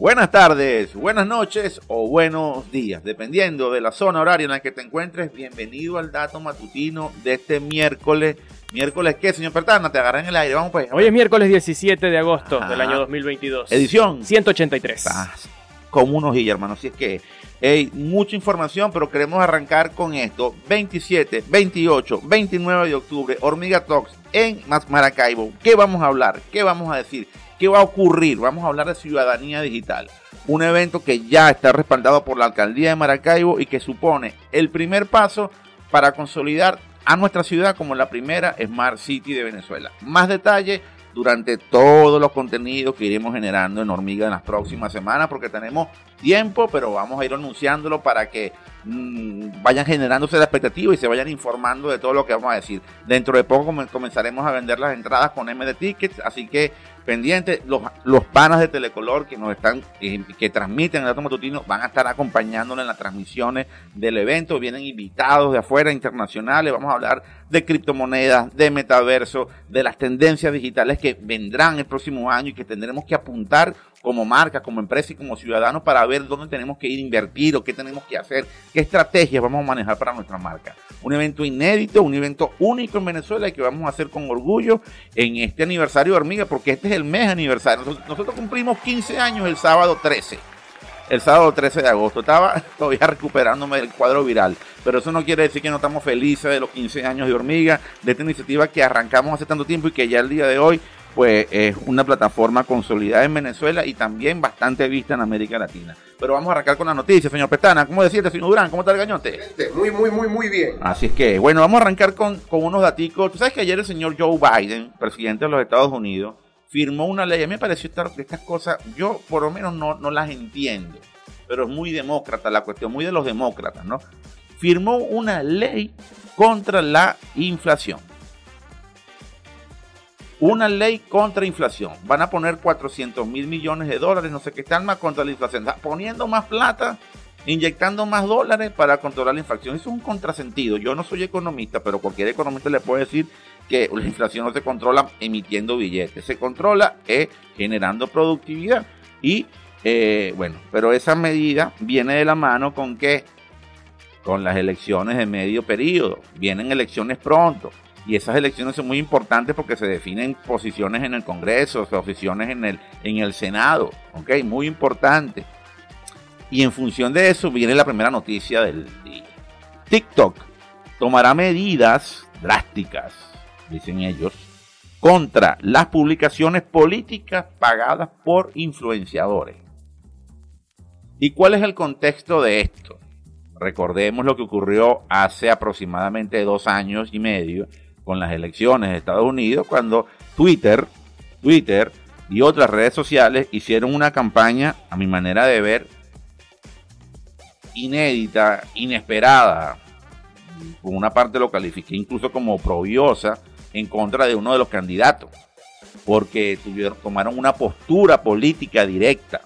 Buenas tardes, buenas noches o buenos días, dependiendo de la zona horaria en la que te encuentres. Bienvenido al dato matutino de este miércoles. ¿Miércoles qué, señor Pertana? Te agarran en el aire, vamos pues. Hoy es miércoles 17 de agosto Ajá. del año 2022. Edición 183. Ah, como unos y hermano. Así es que hay mucha información, pero queremos arrancar con esto. 27, 28, 29 de octubre, Hormiga Talks en Maracaibo. ¿Qué vamos a hablar? ¿Qué vamos a decir? ¿Qué va a ocurrir? Vamos a hablar de ciudadanía digital. Un evento que ya está respaldado por la alcaldía de Maracaibo y que supone el primer paso para consolidar a nuestra ciudad como la primera Smart City de Venezuela. Más detalle durante todos los contenidos que iremos generando en Hormiga en las próximas semanas porque tenemos tiempo, pero vamos a ir anunciándolo para que mm, vayan generándose la expectativa y se vayan informando de todo lo que vamos a decir. Dentro de poco come- comenzaremos a vender las entradas con MD Tickets, así que pendientes, los, los panas de Telecolor que nos están, eh, que transmiten el dato matutino, van a estar acompañándonos en las transmisiones del evento, vienen invitados de afuera, internacionales, vamos a hablar de criptomonedas, de metaverso, de las tendencias digitales que vendrán el próximo año y que tendremos que apuntar como marca, como empresa y como ciudadanos para ver dónde tenemos que ir a invertir o qué tenemos que hacer, qué estrategias vamos a manejar para nuestra marca. Un evento inédito, un evento único en Venezuela y que vamos a hacer con orgullo en este aniversario de Hormiga, porque este es el mes aniversario. Nosotros, nosotros cumplimos 15 años el sábado 13 el sábado 13 de agosto. Estaba todavía recuperándome del cuadro viral, pero eso no quiere decir que no estamos felices de los 15 años de Hormiga, de esta iniciativa que arrancamos hace tanto tiempo y que ya el día de hoy pues es una plataforma consolidada en Venezuela y también bastante vista en América Latina. Pero vamos a arrancar con la noticia, señor Pestana. ¿Cómo decirte, señor Durán? ¿Cómo está el gañote? Muy, muy, muy, muy bien. Así es que, bueno, vamos a arrancar con, con unos daticos. Tú sabes que ayer el señor Joe Biden, presidente de los Estados Unidos, firmó una ley. A mí me pareció estar, que estas cosas, yo por lo menos no, no las entiendo, pero es muy demócrata la cuestión, muy de los demócratas, ¿no? Firmó una ley contra la inflación. Una ley contra inflación. Van a poner 400 mil millones de dólares, no sé qué están más contra la inflación. Sea, poniendo más plata inyectando más dólares para controlar la inflación. Es un contrasentido. Yo no soy economista, pero cualquier economista le puede decir que la inflación no se controla emitiendo billetes, se controla eh, generando productividad. Y eh, bueno, pero esa medida viene de la mano con que con las elecciones de medio periodo, vienen elecciones pronto. Y esas elecciones son muy importantes porque se definen posiciones en el Congreso, posiciones en el, en el Senado, ¿ok? Muy importante. Y en función de eso viene la primera noticia del día. TikTok tomará medidas drásticas, dicen ellos, contra las publicaciones políticas pagadas por influenciadores. ¿Y cuál es el contexto de esto? Recordemos lo que ocurrió hace aproximadamente dos años y medio con las elecciones de Estados Unidos, cuando Twitter, Twitter y otras redes sociales hicieron una campaña, a mi manera de ver, inédita, inesperada. Por una parte lo califiqué incluso como probiosa en contra de uno de los candidatos, porque tuvieron, tomaron una postura política directa.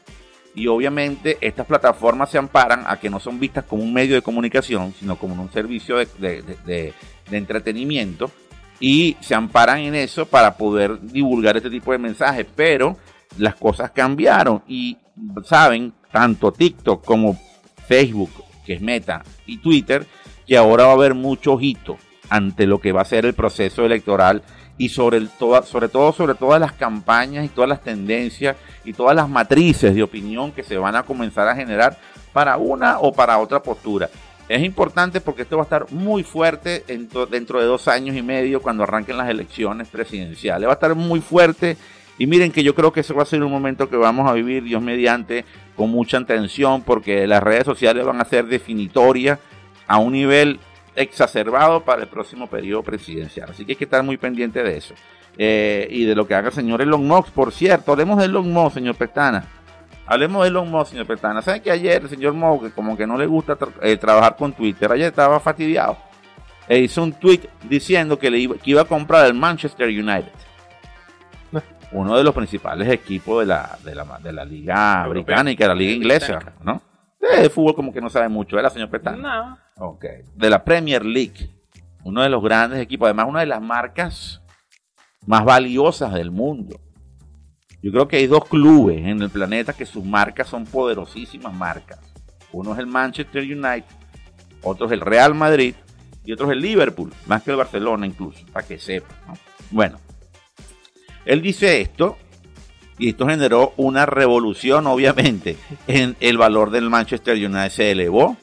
Y obviamente estas plataformas se amparan a que no son vistas como un medio de comunicación, sino como un servicio de, entretenimiento. Y se amparan en eso para poder divulgar este tipo de mensajes. Pero las cosas cambiaron y saben, tanto TikTok como Facebook, que es Meta, y Twitter, que ahora va a haber mucho ojito ante lo que va a ser el proceso electoral y sobre, el, sobre todo sobre todas las campañas y todas las tendencias y todas las matrices de opinión que se van a comenzar a generar para una o para otra postura. Es importante porque esto va a estar muy fuerte dentro de dos años y medio cuando arranquen las elecciones presidenciales. Va a estar muy fuerte y miren que yo creo que eso va a ser un momento que vamos a vivir, Dios mediante, con mucha atención porque las redes sociales van a ser definitorias a un nivel exacerbado para el próximo periodo presidencial. Así que hay que estar muy pendiente de eso. Eh, y de lo que haga el señor Elon Musk, por cierto. Hablemos de Elon Musk, señor Pestana. Hablemos de Elon Musk, señor Pestana. ¿Saben que ayer el señor Musk, como que no le gusta tra- eh, trabajar con Twitter, ayer estaba fastidiado? E hizo un tweet diciendo que, le iba, que iba a comprar el Manchester United. Uno de los principales equipos de la, de la, de la liga británica, la liga inglesa, ¿no? De fútbol como que no sabe mucho, ¿verdad, señor Pestana? No. Ok. De la Premier League. Uno de los grandes equipos. Además, una de las marcas más valiosas del mundo. Yo creo que hay dos clubes en el planeta que sus marcas son poderosísimas marcas. Uno es el Manchester United, otro es el Real Madrid y otro es el Liverpool, más que el Barcelona incluso, para que sepa. Bueno, él dice esto y esto generó una revolución, obviamente, en el valor del Manchester United se elevó.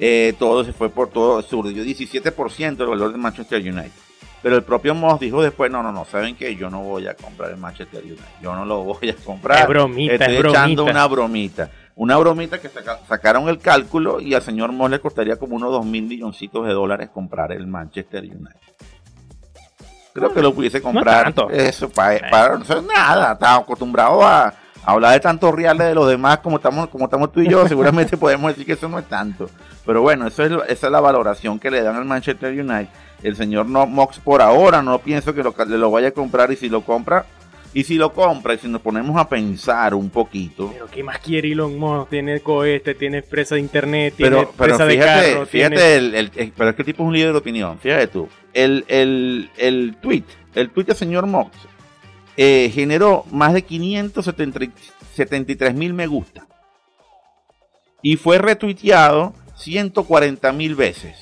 Eh, todo se fue por todo, subió 17% el valor del Manchester United. Pero el propio Moss dijo después, no, no, no, ¿saben qué? Yo no voy a comprar el Manchester United. Yo no lo voy a comprar. Es bromita, Estoy es echando bromita. una bromita. Una bromita que saca- sacaron el cálculo y al señor Moss le costaría como unos 2 mil milloncitos de dólares comprar el Manchester United. Creo que lo pudiese comprar. tanto. Eso, para, para no nada. Estamos acostumbrados a, a hablar de tantos reales de los demás como estamos, como estamos tú y yo. Seguramente podemos decir que eso no es tanto. Pero bueno, eso es, esa es la valoración que le dan al Manchester United. El señor no, Mox por ahora no pienso que lo, le lo vaya a comprar y si lo compra, y si lo compra y si nos ponemos a pensar un poquito, Pero ¿qué más quiere Elon Musk? Tiene cohete, tiene empresa de internet, tiene pero, pero empresa de fíjate, carro, fíjate tiene... el, el- el- pero es que el tipo es un líder de opinión, fíjate tú. El, el, el tweet, el tweet del señor Mox eh, generó más de 573 mil me gusta y fue retuiteado 140 mil veces.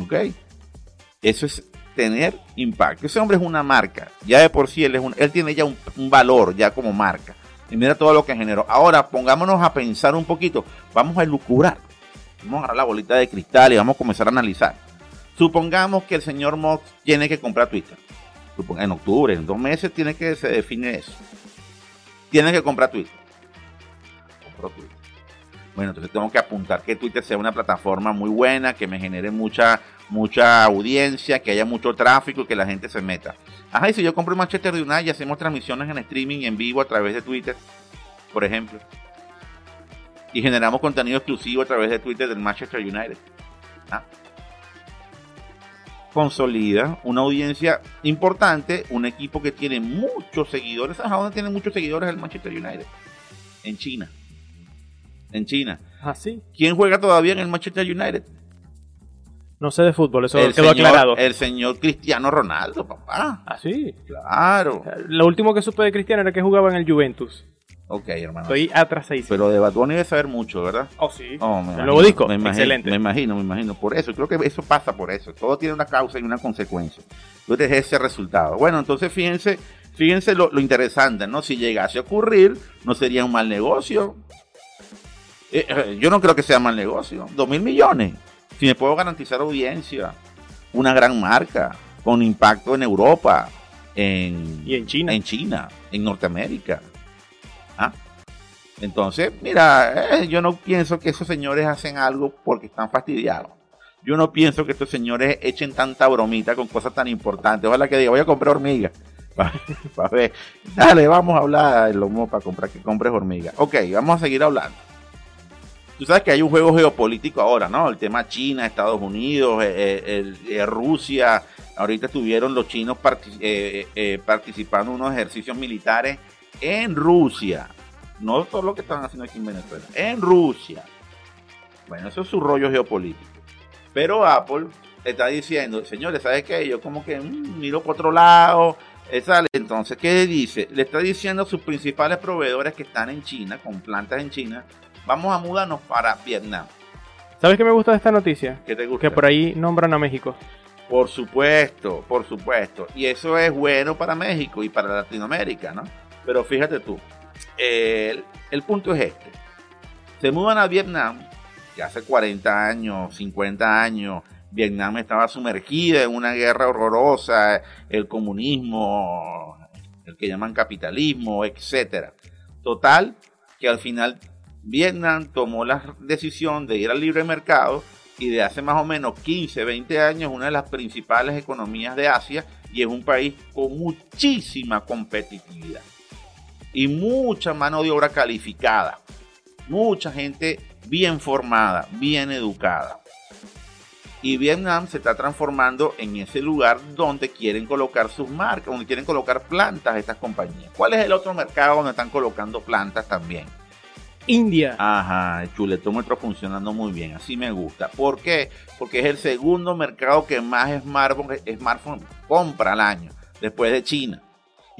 ¿Ok? Eso es tener impacto. Ese hombre es una marca. Ya de por sí él, es un- él tiene ya un, valor ya como marca. Y mira todo lo que generó. Ahora pongámonos a pensar un poquito. Vamos a elucubrar. Vamos a agarrar la bolita de cristal y vamos a comenzar a analizar. Supongamos que el señor Mox tiene que comprar Twitter. En octubre, en dos meses, tiene que se define eso. Tiene que comprar Twitter. Compró Twitter. Bueno, entonces tengo que apuntar que Twitter sea una plataforma muy buena, que me genere mucha, mucha audiencia, que haya mucho tráfico y que la gente se meta. Ajá, y si yo compro el Manchester United y hacemos transmisiones en streaming en vivo a través de Twitter, por ejemplo, y generamos contenido exclusivo a través de Twitter del Manchester United. Ah. Consolida una audiencia importante, un equipo que tiene muchos seguidores. ¿Sabes dónde tiene muchos seguidores el Manchester United? En China. En China. Ah, sí. ¿Quién juega todavía en el Manchester United? No sé de fútbol, eso el, quedó señor, aclarado. el señor Cristiano Ronaldo, papá. Ah, sí. Claro. Lo último que supe de Cristiano era que jugaba en el Juventus. Ok, hermano. Estoy atrasadísimo. Pero de Bad Bunny debe saber mucho, ¿verdad? Oh, sí. Oh, me el imagino, nuevo disco, me imagino, excelente. Me imagino, me imagino. Por eso, creo que eso pasa por eso. Todo tiene una causa y una consecuencia. Entonces, ese resultado. Bueno, entonces fíjense, fíjense lo, lo interesante, ¿no? Si llegase a ocurrir, no sería un mal negocio. Eh, eh, yo no creo que sea mal negocio. Dos mil millones. Si me puedo garantizar audiencia, una gran marca, con impacto en Europa, en, Y en China. en China, en Norteamérica. Entonces, mira, eh, yo no pienso que esos señores hacen algo porque están fastidiados. Yo no pienso que estos señores echen tanta bromita con cosas tan importantes. Ojalá que diga, voy a comprar hormigas. Para ver. Dale, vamos a hablar, lomo, para comprar que compres hormigas. Ok, vamos a seguir hablando. Tú sabes que hay un juego geopolítico ahora, ¿no? El tema China, Estados Unidos, eh, eh, el- Rusia. Ahorita estuvieron los chinos parti- participando en unos ejercicios militares en Rusia. No solo lo que están haciendo aquí en Venezuela, en Rusia. Bueno, eso es su rollo geopolítico. Pero Apple está diciendo, señores, ¿sabes qué? Yo como que mm, miro por otro lado. eh, sale. Entonces, ¿qué dice? Le está diciendo a sus principales proveedores que están en China, con plantas en China, vamos a mudarnos para Vietnam. ¿Sabes qué me gusta de esta noticia? ¿Qué te gusta? Que por ahí nombran a México. Por supuesto, por supuesto. Y eso es bueno para México y para Latinoamérica, ¿no? Pero fíjate tú, el, el punto es este. Se mudan a Vietnam, que hace 40 años, 50 años, Vietnam estaba sumergida en una guerra horrorosa, el comunismo, el que llaman capitalismo, etcétera. Total, que al final Vietnam tomó la decisión de ir al libre mercado y de hace más o menos 15, 20 años una de las principales economías de Asia y es un país con muchísima competitividad y mucha mano de obra calificada, mucha gente bien formada, bien educada. Y Vietnam se está transformando en ese lugar donde quieren colocar sus marcas, donde quieren colocar plantas estas compañías. ¿Cuál es el otro mercado donde están colocando plantas también? India. Ajá, el chuletómetro funcionando muy bien, así me gusta. ¿Por qué? Porque es el segundo mercado que más smartphone, smartphone compra al año, después de China.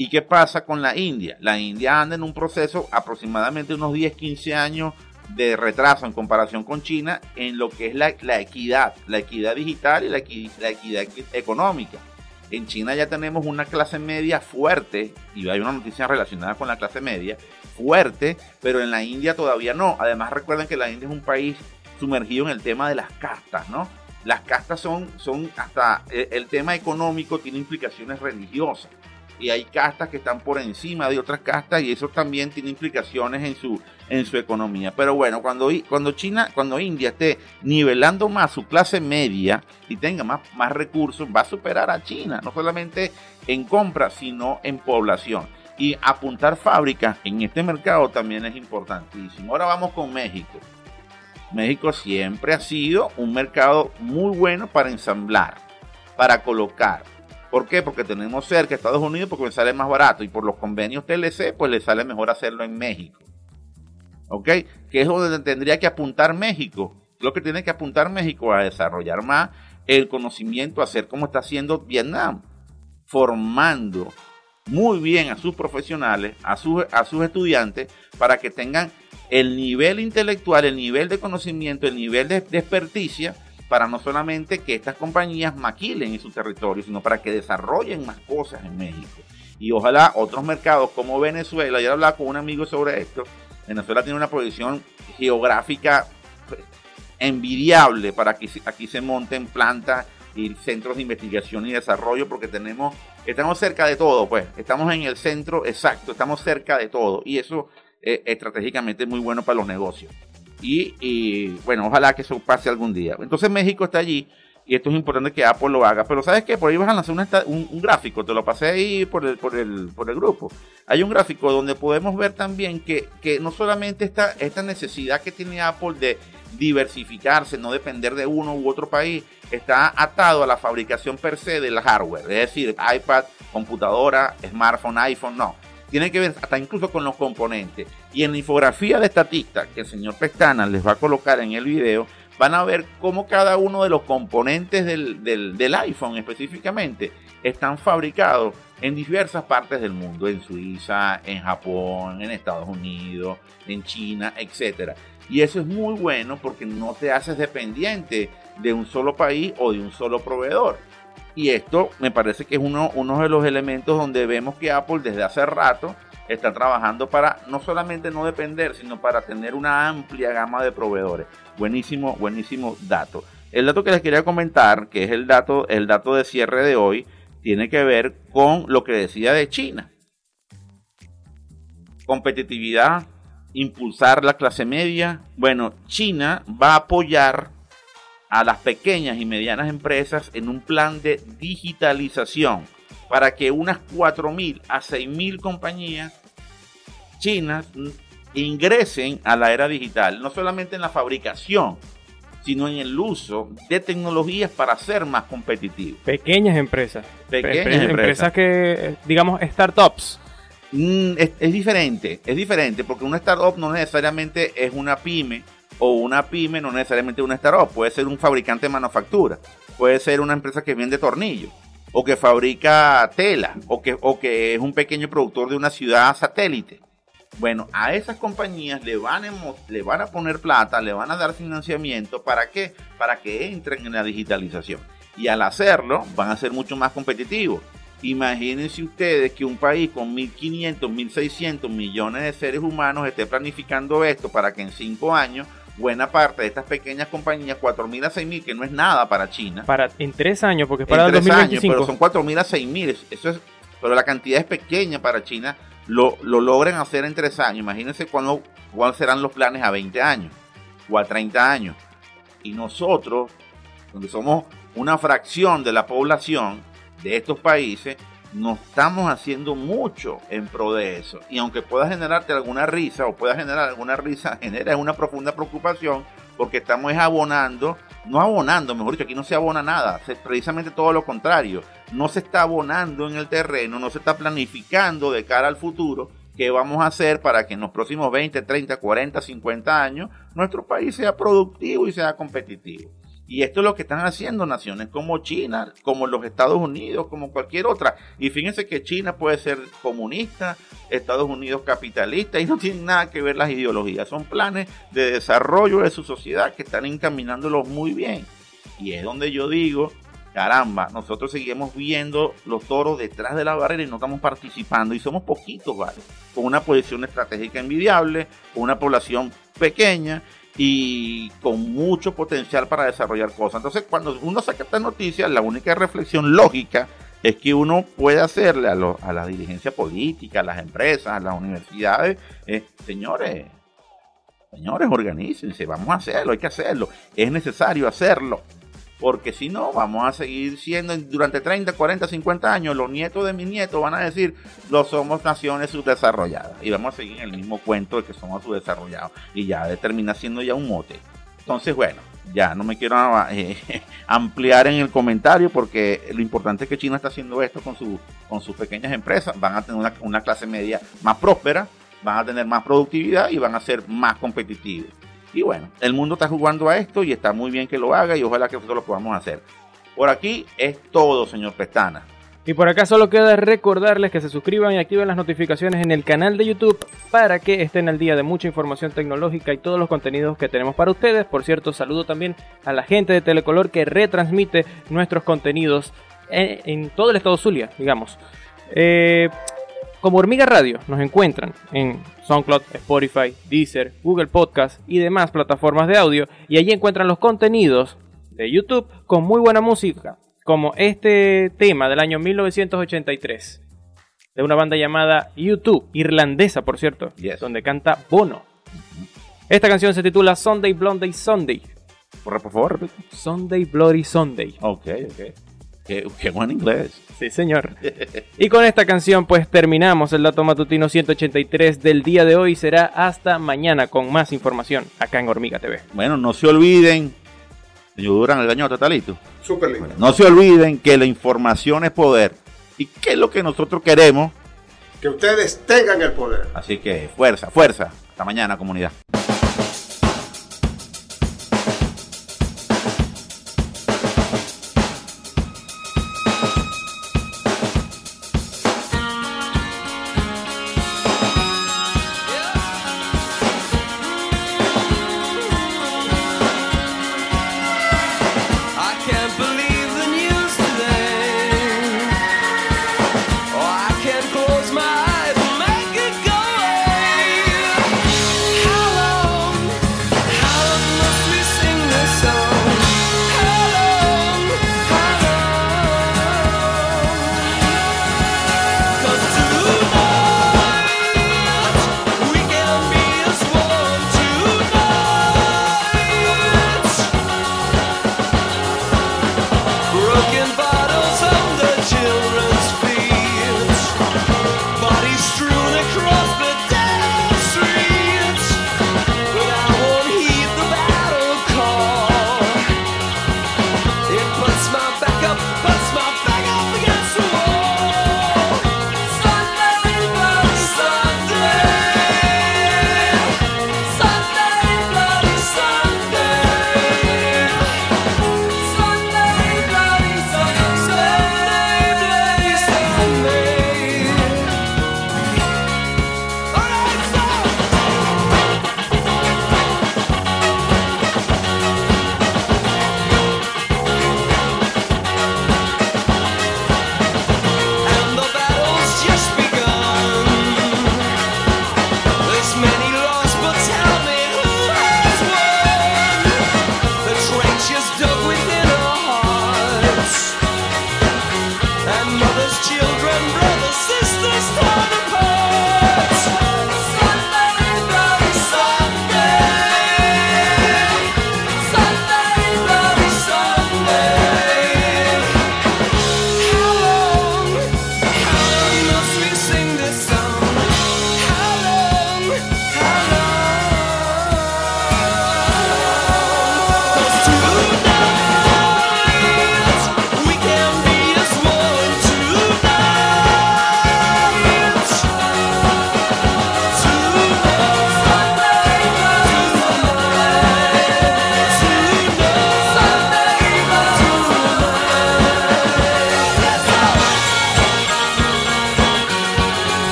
¿Y qué pasa con la India? La India anda en un proceso aproximadamente unos 10, 15 años de retraso en comparación con China en lo que es la, equidad, la equidad digital y la, la equidad económica. En China ya tenemos una clase media fuerte, y hay una noticia relacionada con la clase media, fuerte, pero en la India todavía no. Además recuerden que la India es un país sumergido en el tema de las castas, ¿no? Las castas son, son hasta el, el tema económico tiene implicaciones religiosas y hay castas que están por encima de otras castas y eso también tiene implicaciones en su en su economía. Pero bueno, cuando, cuando China, cuando India esté nivelando más su clase media y tenga más, más recursos, va a superar a China, no solamente en compra, sino en población. Y apuntar fábricas en este mercado también es importantísimo. Ahora vamos con México. México siempre ha sido un mercado muy bueno para ensamblar, para colocar. ¿Por qué? Porque tenemos cerca Estados Unidos porque me sale más barato y por los convenios TLC pues le sale mejor hacerlo en México. ¿Ok? Que es donde tendría que apuntar México. Lo que tiene que apuntar México a desarrollar más el conocimiento, hacer como está haciendo Vietnam, formando muy bien a sus profesionales, a, sus, a sus estudiantes, para que tengan el nivel intelectual, el nivel de conocimiento, el nivel de, de experticia, para no solamente que estas compañías maquilen en su territorio, sino para que desarrollen más cosas en México. Y ojalá otros mercados como Venezuela, ya hablaba con un amigo sobre esto, Venezuela tiene una posición geográfica pues, envidiable para que aquí se monten plantas y centros de investigación y desarrollo porque tenemos estamos cerca de todo pues. Estamos en el centro exacto estamos cerca de todo. Y eso eh, estratégicamente es muy bueno para los negocios y, bueno ojalá que eso pase algún día entonces México está allí y esto es importante que Apple lo haga. Pero ¿sabes qué? Por ahí vas a lanzar un, gráfico, te lo pasé ahí por el, por, el, por el grupo. Hay un gráfico donde podemos ver también que, que no solamente esta, esta necesidad que tiene Apple de diversificarse, no depender de uno u otro país, está atado a la fabricación per se del hardware, es decir, iPad, computadora, smartphone, iPhone, no. Tiene que ver hasta incluso con los componentes. Y en la infografía de estatista que el señor Pestana les va a colocar en el video, van a ver cómo cada uno de los componentes del, iPhone específicamente están fabricados en diversas partes del mundo, en Suiza, en Japón, en Estados Unidos, en China, etc. Y eso es muy bueno porque no te haces dependiente de un solo país o de un solo proveedor. Y esto me parece que es uno, de los elementos donde vemos que Apple desde hace rato está trabajando para no solamente no depender, sino para tener una amplia gama de proveedores. Buenísimo, buenísimo dato. El dato que les quería comentar, que es el dato, el dato de cierre de hoy, tiene que ver con lo que decía de China. Competitividad, impulsar la clase media. Bueno, China va a apoyar a las pequeñas y medianas empresas en un plan de digitalización para que unas 4.000 a 6.000 compañías chinas ingresen a la era digital, no solamente en la fabricación, sino en el uso de tecnologías para ser más competitivos. Pequeñas empresas. Pequeñas empresas. que, digamos, startups. Mm, es, es, diferente, es diferente, porque una startup no necesariamente es una pyme, o una pyme no necesariamente es una startup, puede ser un fabricante de manufactura, puede ser una empresa que vende tornillos o que fabrica tela, o que, o que es un pequeño productor de una ciudad satélite. Bueno, a esas compañías le van, a, le van a poner plata, le van a dar financiamiento, ¿para qué? Para que entren en la digitalización. Y al hacerlo, van a ser mucho más competitivos. Imagínense ustedes que un país con 1.500, 1.600 millones de seres humanos esté planificando esto para que en cinco años buena parte de estas pequeñas compañías, 4.000 a 6.000, que no es nada para China. Para, en tres años, porque es para en tres Años, pero son 4.000 a 6.000, eso es, pero la cantidad es pequeña para China, lo, lo logran hacer en tres años. Imagínense cuándo, cuáles serán los planes a 20 años o a 30 años. Y nosotros, donde somos una fracción de la población de estos países, no estamos haciendo mucho en pro de eso. Y aunque pueda generarte alguna risa o pueda generar alguna risa, genera una profunda preocupación porque estamos abonando, no abonando, mejor dicho, aquí no se abona nada, precisamente todo lo contrario, no se está abonando en el terreno, no se está planificando de cara al futuro qué vamos a hacer para que en los próximos 20, 30, 40, 50 años nuestro país sea productivo y sea competitivo. Y esto es lo que están haciendo naciones como China, como los Estados Unidos, como cualquier otra. Y fíjense que China puede ser comunista, Estados Unidos capitalista, y no tienen nada que ver las ideologías. Son planes de desarrollo de su sociedad que están encaminándolos muy bien. Y es donde yo digo, caramba, nosotros seguimos viendo los toros detrás de la barrera y no estamos participando. Y somos poquitos, ¿vale? Con una posición estratégica envidiable, con una población pequeña y con mucho potencial para desarrollar cosas. Entonces, cuando uno saca esta noticia, la única reflexión lógica es que uno puede hacerle a, a la dirigencia política, a las empresas, a las universidades, señores, señores, organícense, vamos a hacerlo, hay que hacerlo, es necesario hacerlo porque si no, vamos a seguir siendo durante 30, 40, 50 años, los nietos de mis nietos van a decir, lo somos naciones subdesarrolladas. Y vamos a seguir en el mismo cuento de que somos subdesarrollados. Y ya termina siendo ya un mote. Entonces, bueno, ya no me quiero eh, ampliar en el comentario porque lo importante es que China está haciendo esto con, su, con sus pequeñas empresas. Van a tener una clase media más próspera, van a tener más productividad y van a ser más competitivos. Y bueno, el mundo está jugando a esto y está muy bien que lo haga y ojalá que nosotros lo podamos hacer. Por aquí es todo, señor Pestana. Y por acá solo queda recordarles que se suscriban y activen las notificaciones en el canal de YouTube para que estén al día de mucha información tecnológica y todos los contenidos que tenemos para ustedes. Por cierto, saludo también a la gente de Telecolor que retransmite nuestros contenidos en, todo el estado Zulia, digamos. Eh, como Hormiga Radio nos encuentran en SoundCloud, Spotify, Deezer, Google Podcast y demás plataformas de audio y allí encuentran los contenidos de YouTube con muy buena música, como este tema del año 1983 de una banda llamada YouTube, irlandesa por cierto, donde canta Bono. Esta canción se titula Sunday Blonde Sunday. Por favor, Sunday Bloody Sunday. Ok, ok. Qué, buen inglés. Sí, señor. y con esta canción, pues terminamos el dato matutino 183 del día de hoy. Será hasta mañana con más información acá en Hormiga TV. Bueno, no se olviden. Señor Durán, el daño totalito. Súper lindo. no se olviden que la información es poder. ¿Y qué es lo que nosotros queremos? Que ustedes tengan el poder. Así que fuerza, fuerza. Hasta mañana, comunidad.